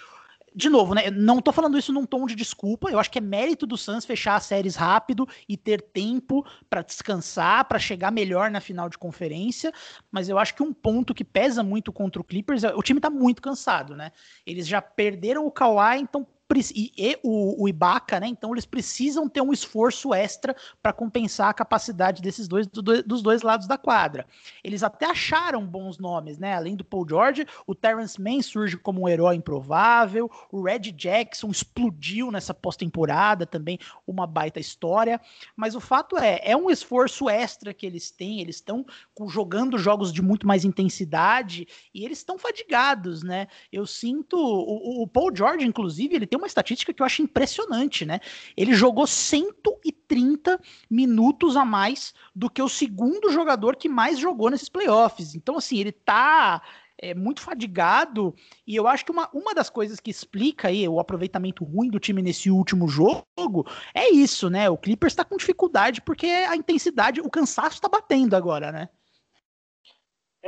de novo, né? Não tô falando isso num tom de desculpa. Eu acho que é mérito do Suns fechar as séries rápido e ter tempo para descansar, para chegar melhor na final de conferência. Mas eu acho que um ponto que pesa muito contra o Clippers, é, o time tá muito cansado, né? Eles já perderam o Kawhi, então e, e o, o, Ibaka, né? Então eles precisam ter um esforço extra para compensar a capacidade desses dois do, dos dois lados da quadra. Eles até acharam bons nomes, né? Além do Paul George, o Terrence Mann surge como um herói improvável, o Red Jackson explodiu nessa pós-temporada também, uma baita história. Mas o fato é, é um esforço extra que eles têm. Eles estão jogando jogos de muito mais intensidade e eles estão fadigados, né? Eu sinto o, o Paul George, inclusive, ele tem tem uma estatística que eu acho impressionante, né? Ele jogou 130 minutos a mais do que o segundo jogador que mais jogou nesses playoffs. Então, assim, ele tá é, muito fadigado, e eu acho que uma, uma das coisas que explica aí o aproveitamento ruim do time nesse último jogo é isso, né? O Clippers está com dificuldade porque a intensidade, o cansaço está batendo agora, né?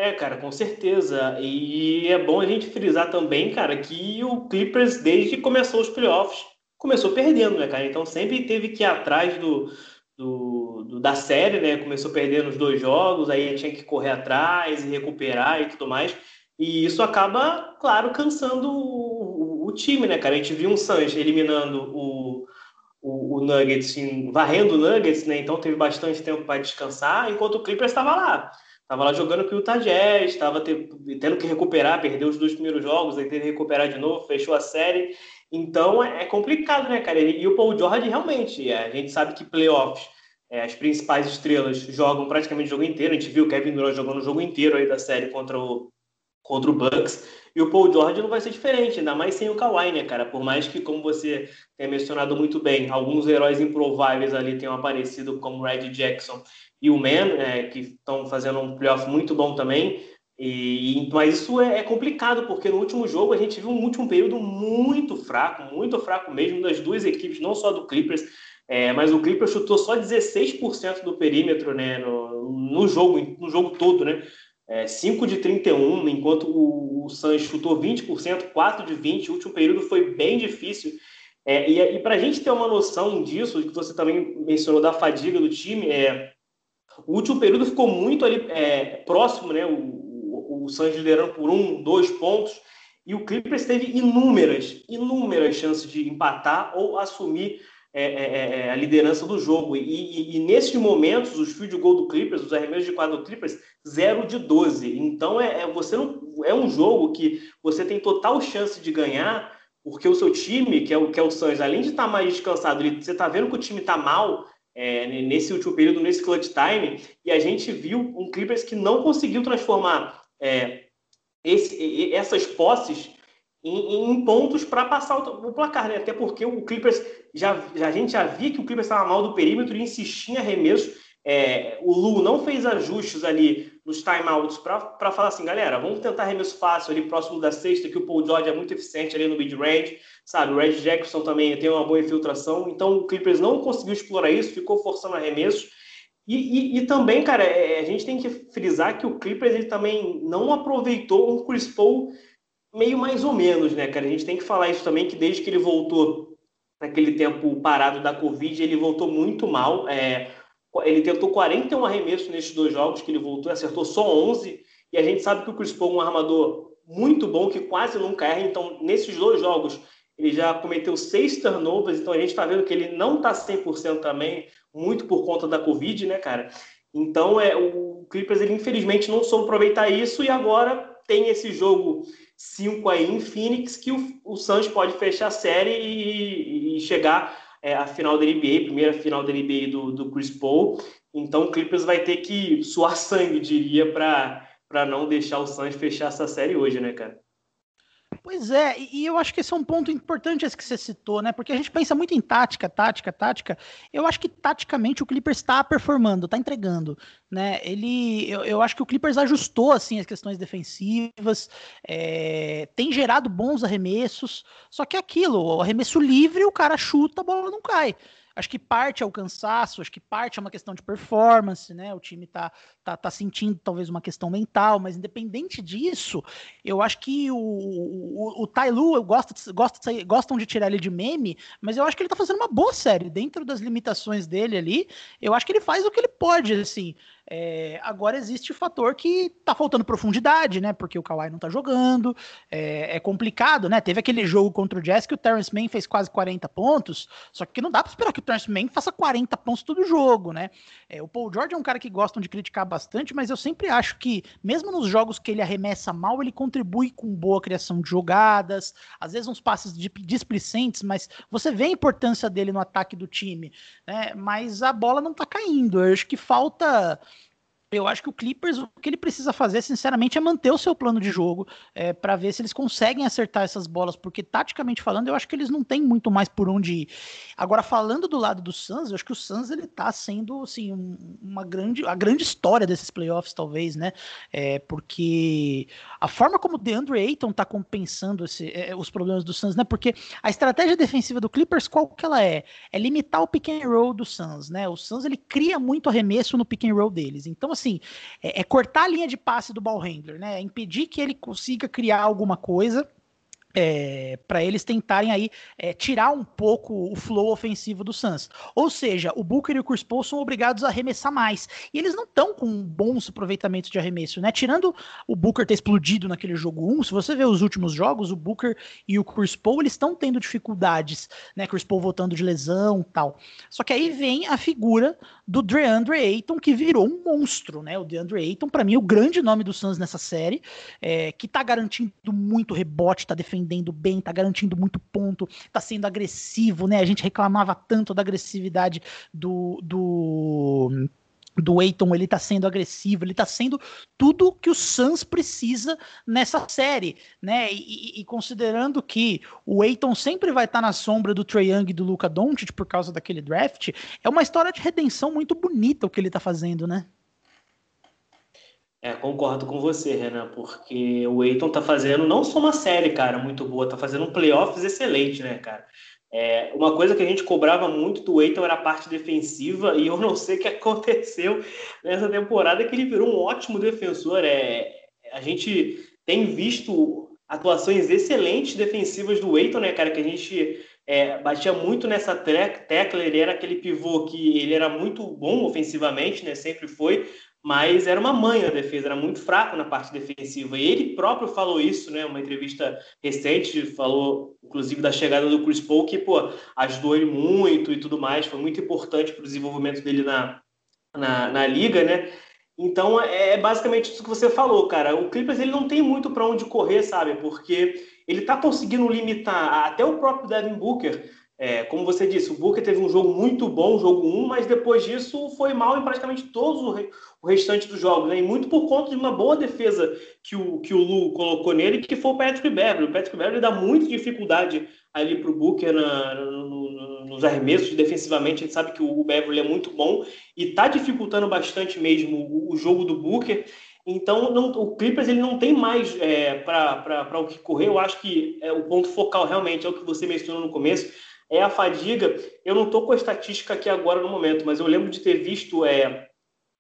É, cara, com certeza. E é bom a gente frisar também, cara, que o Clippers, desde que começou os playoffs, começou perdendo, né, cara? Então sempre teve que ir atrás do, do, do, da série, né? Começou perdendo os dois jogos, aí tinha que correr atrás e recuperar e tudo mais. E isso acaba, claro, cansando o, o, time, né, cara? A gente viu um Suns eliminando o, o, o Nuggets, varrendo o Nuggets, né? Então teve bastante tempo para descansar, enquanto o Clippers estava lá. Tava lá jogando com o Utah Jazz, estava tendo que recuperar, perdeu os dois primeiros jogos, aí teve que recuperar de novo, fechou a série. Então é, é complicado, né, cara? E, o Paul George realmente, é, a gente sabe que playoffs, é, as principais estrelas jogam praticamente o jogo inteiro. A gente viu o Kevin Durant jogando o jogo inteiro aí da série contra o, contra o Bucks. E o Paul George não vai ser diferente, ainda mais sem o Kawhi, né, cara? Por mais que, como você tem mencionado muito bem, alguns heróis improváveis ali tenham aparecido, como Red Jackson e o Man, é, que estão fazendo um playoff muito bom também. E, mas isso é, é, complicado, porque no último jogo a gente viu um último período muito fraco, muito fraco mesmo das duas equipes, não só do Clippers, é, mas o Clippers chutou só 16% do perímetro né, no, no, jogo, no jogo todo, né? É, 5 de 31, enquanto o, o Suns chutou 20%, 4 de 20. O último período foi bem difícil. É, e, e para a gente ter uma noção disso, que você também mencionou da fadiga do time, é, o último período ficou muito ali é, próximo, né? O, o, o liderando por um, dois pontos, e o Clippers teve inúmeras, inúmeras chances de empatar ou assumir é, é, é, é a liderança do jogo. E, e, e, nesses momentos, os field goal do Clippers, os arremessos de quadro do Clippers, 0 de 12. Então é, é, você não, é um jogo que você tem total chance de ganhar, porque o seu time, que é o, que é o Suns, além de estar tá mais descansado, você está vendo que o time está mal, é, nesse último período, nesse clutch time, e a gente viu um Clippers que não conseguiu transformar é, esse, essas posses em, em pontos para passar o, o, placar, né? Até porque o Clippers já, já, a gente já via que o Clippers estava mal do perímetro e insistia em arremesso. É, o Lu não fez ajustes ali nos timeouts para falar assim, galera, vamos tentar arremesso fácil ali próximo da sexta, que o Paul George é muito eficiente ali no mid-range, sabe? O Red Jackson também tem uma boa infiltração, então o Clippers não conseguiu explorar isso, ficou forçando arremessos. E, e, e, também, cara, é, a gente tem que frisar que o Clippers ele também não aproveitou um Chris Paul meio mais ou menos, né, cara? A gente tem que falar isso também, que desde que ele voltou naquele tempo parado da Covid, ele voltou muito mal. É, ele tentou 41 arremessos nesses dois jogos que ele voltou, acertou só 11. E a gente sabe que o Chris Paul é um armador muito bom, que quase nunca erra. Então, nesses dois jogos, ele já cometeu seis turnovers. Então, a gente está vendo que ele não está 100% também, muito por conta da Covid, né, cara? Então, é, o Clippers, ele infelizmente não soube aproveitar isso e agora tem esse jogo 5 aí em Phoenix que o, o Suns pode fechar a série e, e chegar é, à final da NBA, primeira final da NBA do, do Chris Paul. Então o Clippers vai ter que suar sangue, diria, para não deixar o Suns fechar essa série hoje, né, cara? Pois é, e eu acho que esse é um ponto importante esse que você citou, né? Porque a gente pensa muito em tática, tática, tática. Eu acho que taticamente o Clippers está performando, está entregando, né? Ele, eu, eu, acho que o Clippers ajustou assim as questões defensivas, é, tem gerado bons arremessos. Só que é aquilo, o arremesso livre, o cara chuta, a bola não cai. Acho que parte é o cansaço, acho que parte é uma questão de performance, né? O time tá, tá, tá sentindo talvez uma questão mental, mas independente disso, eu acho que o, o, o Tailu, eu gosto, gosto de, gostam de tirar ele de meme, mas eu acho que ele tá fazendo uma boa série. Dentro das limitações dele ali, eu acho que ele faz o que ele pode, assim. É, agora existe o fator que tá faltando profundidade, né? Porque o Kawhi não tá jogando, é, é, complicado, né? Teve aquele jogo contra o Jazz que o Terrence Mann fez quase 40 pontos, só que não dá pra esperar que o Terrence Mann faça 40 pontos todo jogo, né? É, o Paul George é um cara que gostam de criticar bastante, mas eu sempre acho que, mesmo nos jogos que ele arremessa mal, ele contribui com boa criação de jogadas, às vezes uns passes displicentes, mas você vê a importância dele no ataque do time, né? Mas a bola não tá caindo, eu acho que falta eu acho que o Clippers, o que ele precisa fazer, sinceramente, é manter o seu plano de jogo é, para ver se eles conseguem acertar essas bolas, porque taticamente falando, eu acho que eles não têm muito mais por onde ir. Agora, falando do lado do Suns, eu acho que o Suns ele tá sendo assim, um, uma grande, a grande história desses playoffs, talvez, né? É, porque a forma como o DeAndre Ayton tá compensando esse, é, os problemas do Suns, né? Porque a estratégia defensiva do Clippers, qual que ela é? É limitar o pick and roll do Suns, né? O Suns ele cria muito arremesso no pick and roll deles. Então, assim, é, é, cortar a linha de passe do ball handler, né? É impedir que ele consiga criar alguma coisa é, para eles tentarem aí é, tirar um pouco o flow ofensivo do Suns. Ou seja, o Booker e o Chris Paul são obrigados a arremessar mais. E eles não estão com bons aproveitamentos de arremesso, né? Tirando o Booker ter explodido naquele jogo 1, se você ver os últimos jogos, o Booker e o Chris Paul, estão tendo dificuldades, né? Chris Paul voltando de lesão tal. Só que aí vem a figura do DeAndre Ayton, que virou um monstro, né? O DeAndre Ayton, para mim, é o grande nome do Suns nessa série, é, que tá garantindo muito rebote, tá defendendo defendendo bem, tá garantindo muito ponto, tá sendo agressivo, né? A gente reclamava tanto da agressividade do, do do Eiton, ele tá sendo agressivo, ele tá sendo tudo que o Suns precisa nessa série, né? E, e considerando que o Eiton sempre vai estar tá na sombra do Trae Young e do Luca Doncic por causa daquele draft, é uma história de redenção muito bonita o que ele tá fazendo, né? É, concordo com você, Renan, porque o Eiton tá fazendo não só uma série, cara, muito boa, tá fazendo um playoffs excelente, né, cara? É, uma coisa que a gente cobrava muito do Eiton era a parte defensiva, e eu não sei o que aconteceu nessa temporada, que ele virou um ótimo defensor. É, a gente tem visto atuações excelentes defensivas do Eiton, né, cara, que a gente é, batia muito nessa tecla, ele era aquele pivô que ele era muito bom ofensivamente, né, sempre foi, mas era uma manha a defesa, era muito fraco na parte defensiva. E ele próprio falou isso, né? Uma entrevista recente, falou, inclusive, da chegada do Chris Paul, que, pô, ajudou ele muito e tudo mais, foi muito importante para o desenvolvimento dele na, na, na, liga, né? Então, é, é basicamente isso que você falou, cara. O Clippers, ele não tem muito para onde correr, sabe? Porque ele tá conseguindo limitar, até o próprio Devin Booker É, como você disse, o Booker teve um jogo muito bom, jogo 1, mas depois disso foi mal em praticamente todos o, re, o restante dos jogos, né? E muito por conta de uma boa defesa que o, que o Lu colocou nele, que foi o Patrick Beverly. O Patrick Beverly dá muita dificuldade ali para o Booker na, no, no, nos arremessos defensivamente. A gente sabe que o Beverly é muito bom e está dificultando bastante mesmo o, o jogo do Booker. Então, não, o Clippers ele não tem mais é, para o que correr. Eu acho que é, o ponto focal realmente é o que você mencionou no começo é a fadiga. Eu não estou com a estatística aqui agora no momento, mas eu lembro de ter visto é,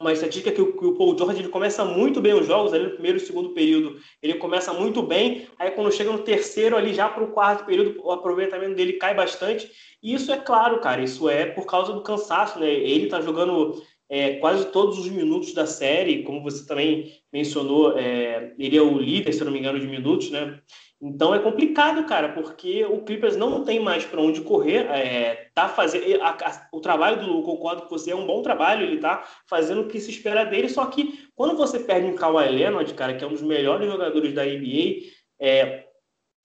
uma estatística que o, que o Paul George ele começa muito bem os jogos, ali no primeiro e segundo período ele começa muito bem, aí quando chega no terceiro ali já para o quarto período o aproveitamento dele cai bastante, e isso é claro, cara, isso é por causa do cansaço, né? Ele está jogando é, quase todos os minutos da série, como você também mencionou, é, ele é o líder, se não me engano, de minutos, né? Então é complicado, cara, porque o Clippers não tem mais para onde correr. É, tá fazendo a, a, o trabalho do concordo com você é um bom trabalho, ele tá fazendo o que se espera dele. Só que quando você perde um Kawhi Leonard, cara, que é um dos melhores jogadores da NBA, é,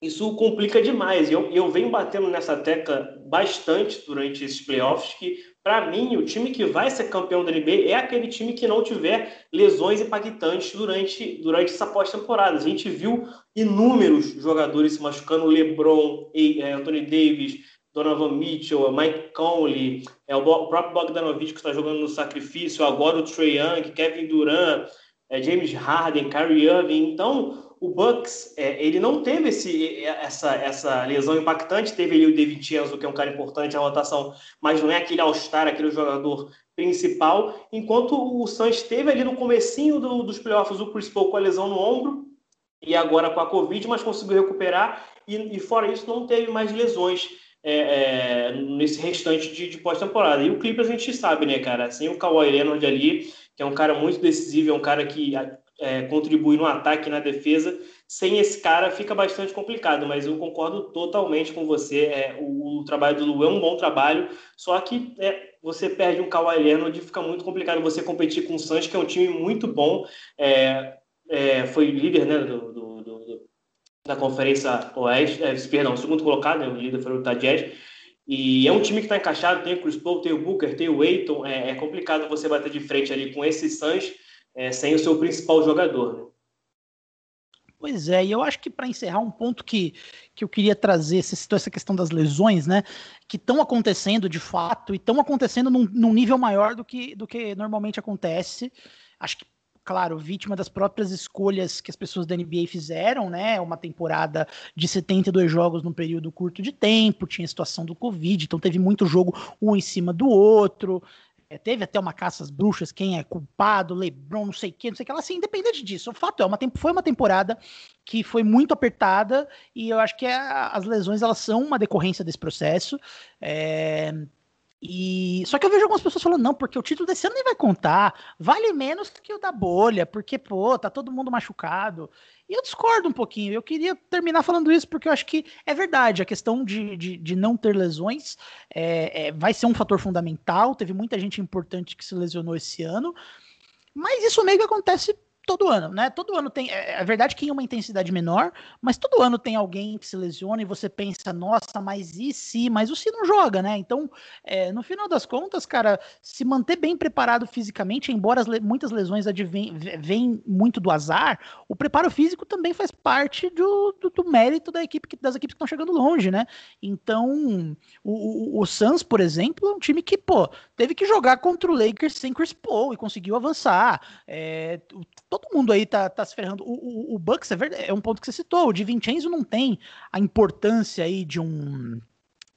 isso complica demais. Eu, eu venho batendo nessa tecla bastante durante esses playoffs que para mim, o time que vai ser campeão da NBA é aquele time que não tiver lesões impactantes durante, durante essa pós-temporada. A gente viu inúmeros jogadores se machucando, LeBron, é, Anthony Davis, Donovan Mitchell, Mike Conley, é, o próprio Bogdanovich que está jogando no sacrifício, agora o Trey Young, Kevin Durant, é, James Harden, Kyrie Irving. Então, o Bucks é, ele não teve esse, essa, essa lesão impactante, teve ali o David Chenzo, que é um cara importante na rotação, mas não é aquele All-Star, aquele jogador principal, enquanto o Suns teve ali no comecinho do, dos playoffs o Chris Paul com a lesão no ombro, e agora com a Covid, mas conseguiu recuperar, e, e fora isso não teve mais lesões é, é, nesse restante de, de pós-temporada. E o Clippers a gente sabe, né, cara, sem o Kawhi Leonard ali, que é um cara muito decisivo, é um cara que é, contribui no ataque e na defesa. Sem esse cara fica bastante complicado, mas eu concordo totalmente com você. É, o, o, trabalho do Lu é um bom trabalho, só que é, você perde um Kawhi Leonard fica muito complicado você competir com o Suns, que é um time muito bom. É, é, foi líder né, do, do, do, da Conferência Oeste, é, perdão, segundo colocado, né, o líder foi o Utah. E é um time que está encaixado, tem o Chris Paul, tem o Booker, tem o Aiton. É, é complicado você bater de frente ali com esse Suns é, sem o seu principal jogador. Né? Pois é, e eu acho que para encerrar um ponto que, que eu queria trazer, você citou essa questão das lesões, né? Que estão acontecendo de fato e estão acontecendo num, num, nível maior do que, do que normalmente acontece. Acho que, claro, vítima das próprias escolhas que as pessoas da NBA fizeram, né? Uma temporada de 72 jogos num período curto de tempo, tinha a situação do Covid, então teve muito jogo um em cima do outro. É, teve até uma caça às bruxas, quem é culpado, Lebron, não sei o que, não sei o que lá, assim, independente disso. O fato é, uma, foi uma temporada que foi muito apertada e eu acho que é, as lesões elas são uma decorrência desse processo. É, e só que eu vejo algumas pessoas falando, não, porque o título desse ano nem vai contar, vale menos que o da bolha, porque, pô, tá todo mundo machucado. E eu discordo um pouquinho. Eu queria terminar falando isso porque eu acho que é verdade. A questão de, de, de não ter lesões é, é, vai ser um fator fundamental. Teve muita gente importante que se lesionou esse ano. Mas isso meio que acontece todo ano, né? Todo ano tem. É, é verdade que em uma intensidade menor, mas todo ano tem alguém que se lesiona e você pensa, nossa, mas e se? Mas o se não joga, né? Então, é, no final das contas, cara, se manter bem preparado fisicamente, embora le muitas lesões vêm muito do azar, o preparo físico também faz parte do, do, do mérito da equipe que, das equipes que estão chegando longe, né? Então, o, o, o Suns, por exemplo, é um time que, pô, teve que jogar contra o Lakers sem Chris Paul e conseguiu avançar. É, todo mundo aí tá, tá se ferrando. O, o, o Bucks é, verdade, é um ponto que você citou. O Di Vincenzo não tem a importância aí de um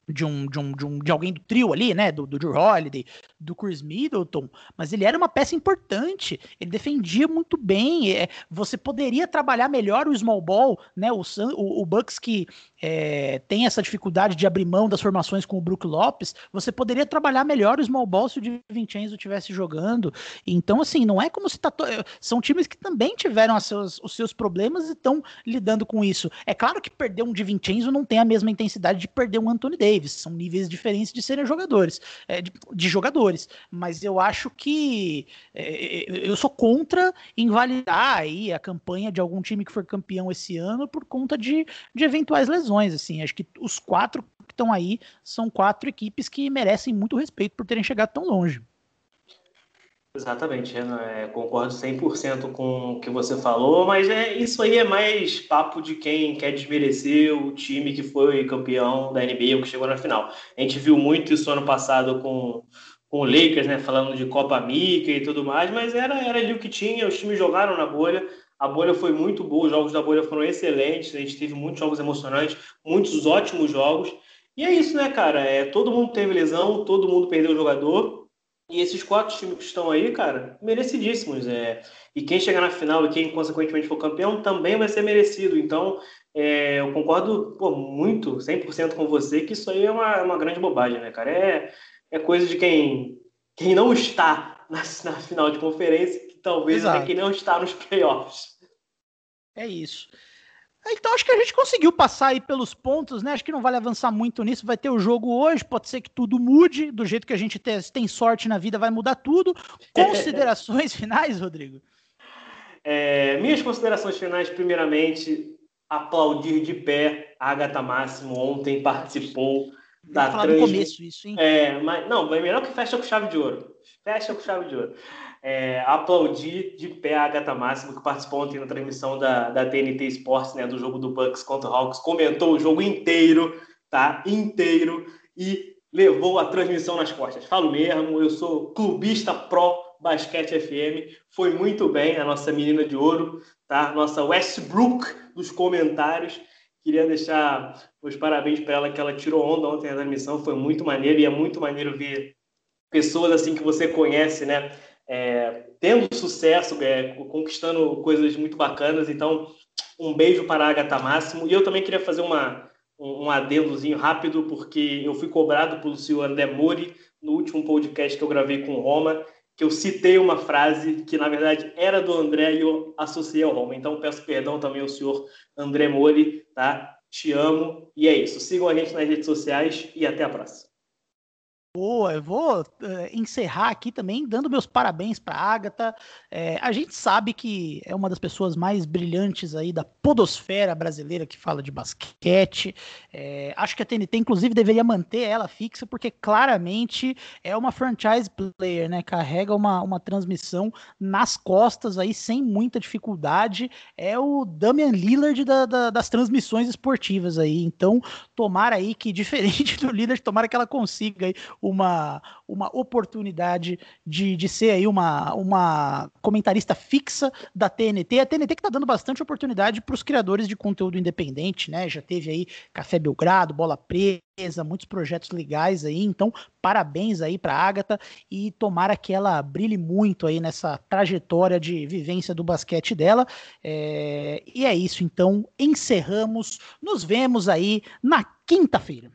de um, de um, de um de alguém do trio ali, né? Do, do Drew Holiday, do Chris Middleton, mas ele era uma peça importante. Ele defendia muito bem. É, você poderia trabalhar melhor o small ball, né? O, o, o Bucks que é, tem essa dificuldade de abrir mão das formações com o Brook Lopes, você poderia trabalhar melhor o small ball se o Di Vincenzo estivesse jogando. Então, assim, não é como se tá. To... São times que também tiveram seus, os seus problemas e estão lidando com isso. É claro que perder um Di Vincenzo não tem a mesma intensidade de perder um Anthony Davis Davis. São níveis diferentes de serem jogadores, é, de, de, jogadores. Mas eu acho que é, eu sou contra invalidar aí a campanha de algum time que for campeão esse ano por conta de, de eventuais lesões. Assim, acho que os quatro que estão aí são quatro equipes que merecem muito respeito por terem chegado tão longe. Exatamente, Renan. É, concordo 100% com o que você falou, mas é, isso aí é mais papo de quem quer desmerecer o time que foi campeão da NBA ou que chegou na final. A gente viu muito isso ano passado com, com o Lakers, né, falando de Copa Mickey e tudo mais, mas era, era ali o que tinha, os times jogaram na bolha, a bolha foi muito boa, os jogos da bolha foram excelentes, a gente teve muitos jogos emocionantes, muitos ótimos jogos, e é isso, né, cara? É, todo mundo teve lesão, todo mundo perdeu o jogador, e esses quatro times que estão aí, cara, merecidíssimos. É... E quem chegar na final e quem, consequentemente, for campeão também vai ser merecido. Então, é... eu concordo pô, muito, 100% com você, que isso aí é uma, uma grande bobagem, né, cara? É, é coisa de quem, quem não está na, na final de conferência, que talvez Exato. até quem não está nos playoffs. É isso. Então acho que a gente conseguiu passar aí pelos pontos, né? Acho que não vale avançar muito nisso. Vai ter o jogo hoje, pode ser que tudo mude, do jeito que a gente tem, tem sorte na vida, vai mudar tudo. Considerações finais, Rodrigo? É, minhas considerações finais, primeiramente, aplaudir de pé a Agatha Máximo ontem participou da transmissão. começo isso, hein? É, mas não, é melhor que fecha com chave de ouro. Fecha com chave de ouro é, aplaudir de pé a Agatha Máximo, que participou ontem na transmissão da, da TNT Sports, né, do jogo do Bucks contra o Hawks, comentou o jogo inteiro, tá? Inteiro, e levou a transmissão nas costas. Falo mesmo, eu sou clubista pró Basquete FM, foi muito bem a nossa menina de ouro, tá? Nossa Westbrook dos comentários. Queria deixar os parabéns para ela, que ela tirou onda ontem na transmissão, foi muito maneiro, e é muito maneiro ver pessoas assim que você conhece, né? É, tendo sucesso, é, conquistando coisas muito bacanas. Então, um beijo para a Agatha Máximo. E eu também queria fazer uma, um, um adendozinho rápido, porque eu fui cobrado pelo senhor André Mori no último podcast que eu gravei com o Roma, que eu citei uma frase que, na verdade, era do André e eu associei ao Roma. Então, peço perdão também ao senhor André Mori, tá? Te amo. E é isso. Sigam a gente nas redes sociais e até a próxima. Boa, eu vou uh, encerrar aqui também dando meus parabéns para Agatha. É, a gente sabe que é uma das pessoas mais brilhantes aí da podosfera brasileira que fala de basquete. É, acho que a TNT, inclusive, deveria manter ela fixa, porque claramente é uma franchise player, né? Carrega uma, uma transmissão nas costas aí sem muita dificuldade. É o Damian Lillard da, da, das transmissões esportivas aí. Então, tomara aí que, diferente do Lillard, tomara que ela consiga aí uma, uma oportunidade de, de ser aí uma, uma comentarista fixa da TNT. A TNT que está dando bastante oportunidade para os criadores de conteúdo independente, né? Já teve aí Café Belgrado, Bola Presa, muitos projetos legais aí. Então, parabéns aí para Agatha e tomara que ela brilhe muito aí nessa trajetória de vivência do basquete dela. É... E é isso, então encerramos. Nos vemos aí na quinta-feira.